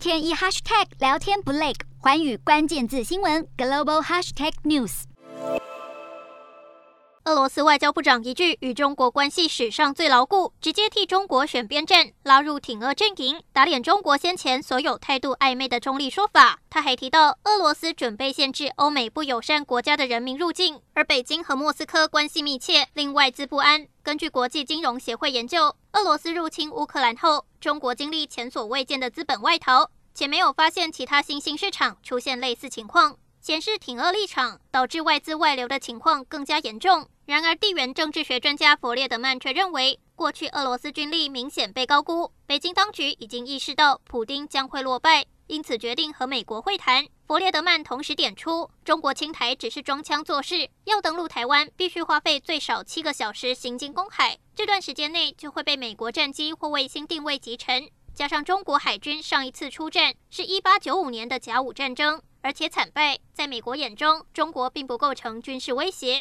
天一 hashtag 聊天不累，寰宇关键字新闻 global hashtag news。俄罗斯外交部长一句与中国关系史上最牢固，直接替中国选边站，拉入挺俄阵营，打脸中国先前所有态度暧昧的中立说法。他还提到，俄罗斯准备限制欧美不友善国家的人民入境，而北京和莫斯科关系密切，令外资不安。根据国际金融协会研究，俄罗斯入侵乌克兰后，中国经历前所未见的资本外逃，且没有发现其他新兴市场出现类似情况。显示挺俄立场，导致外资外流的情况更加严重。然而，地缘政治学专家弗列德曼却认为，过去俄罗斯军力明显被高估，北京当局已经意识到普丁将会落败，因此决定和美国会谈。弗列德曼同时点出，中国侵台只是装腔作势，要登陆台湾必须花费最少七个小时行经公海，这段时间内就会被美国战机或卫星定位击沉。加上中国海军上一次出战是一八九五年的甲午战争。而且惨败，在美国眼中，中国并不构成军事威胁。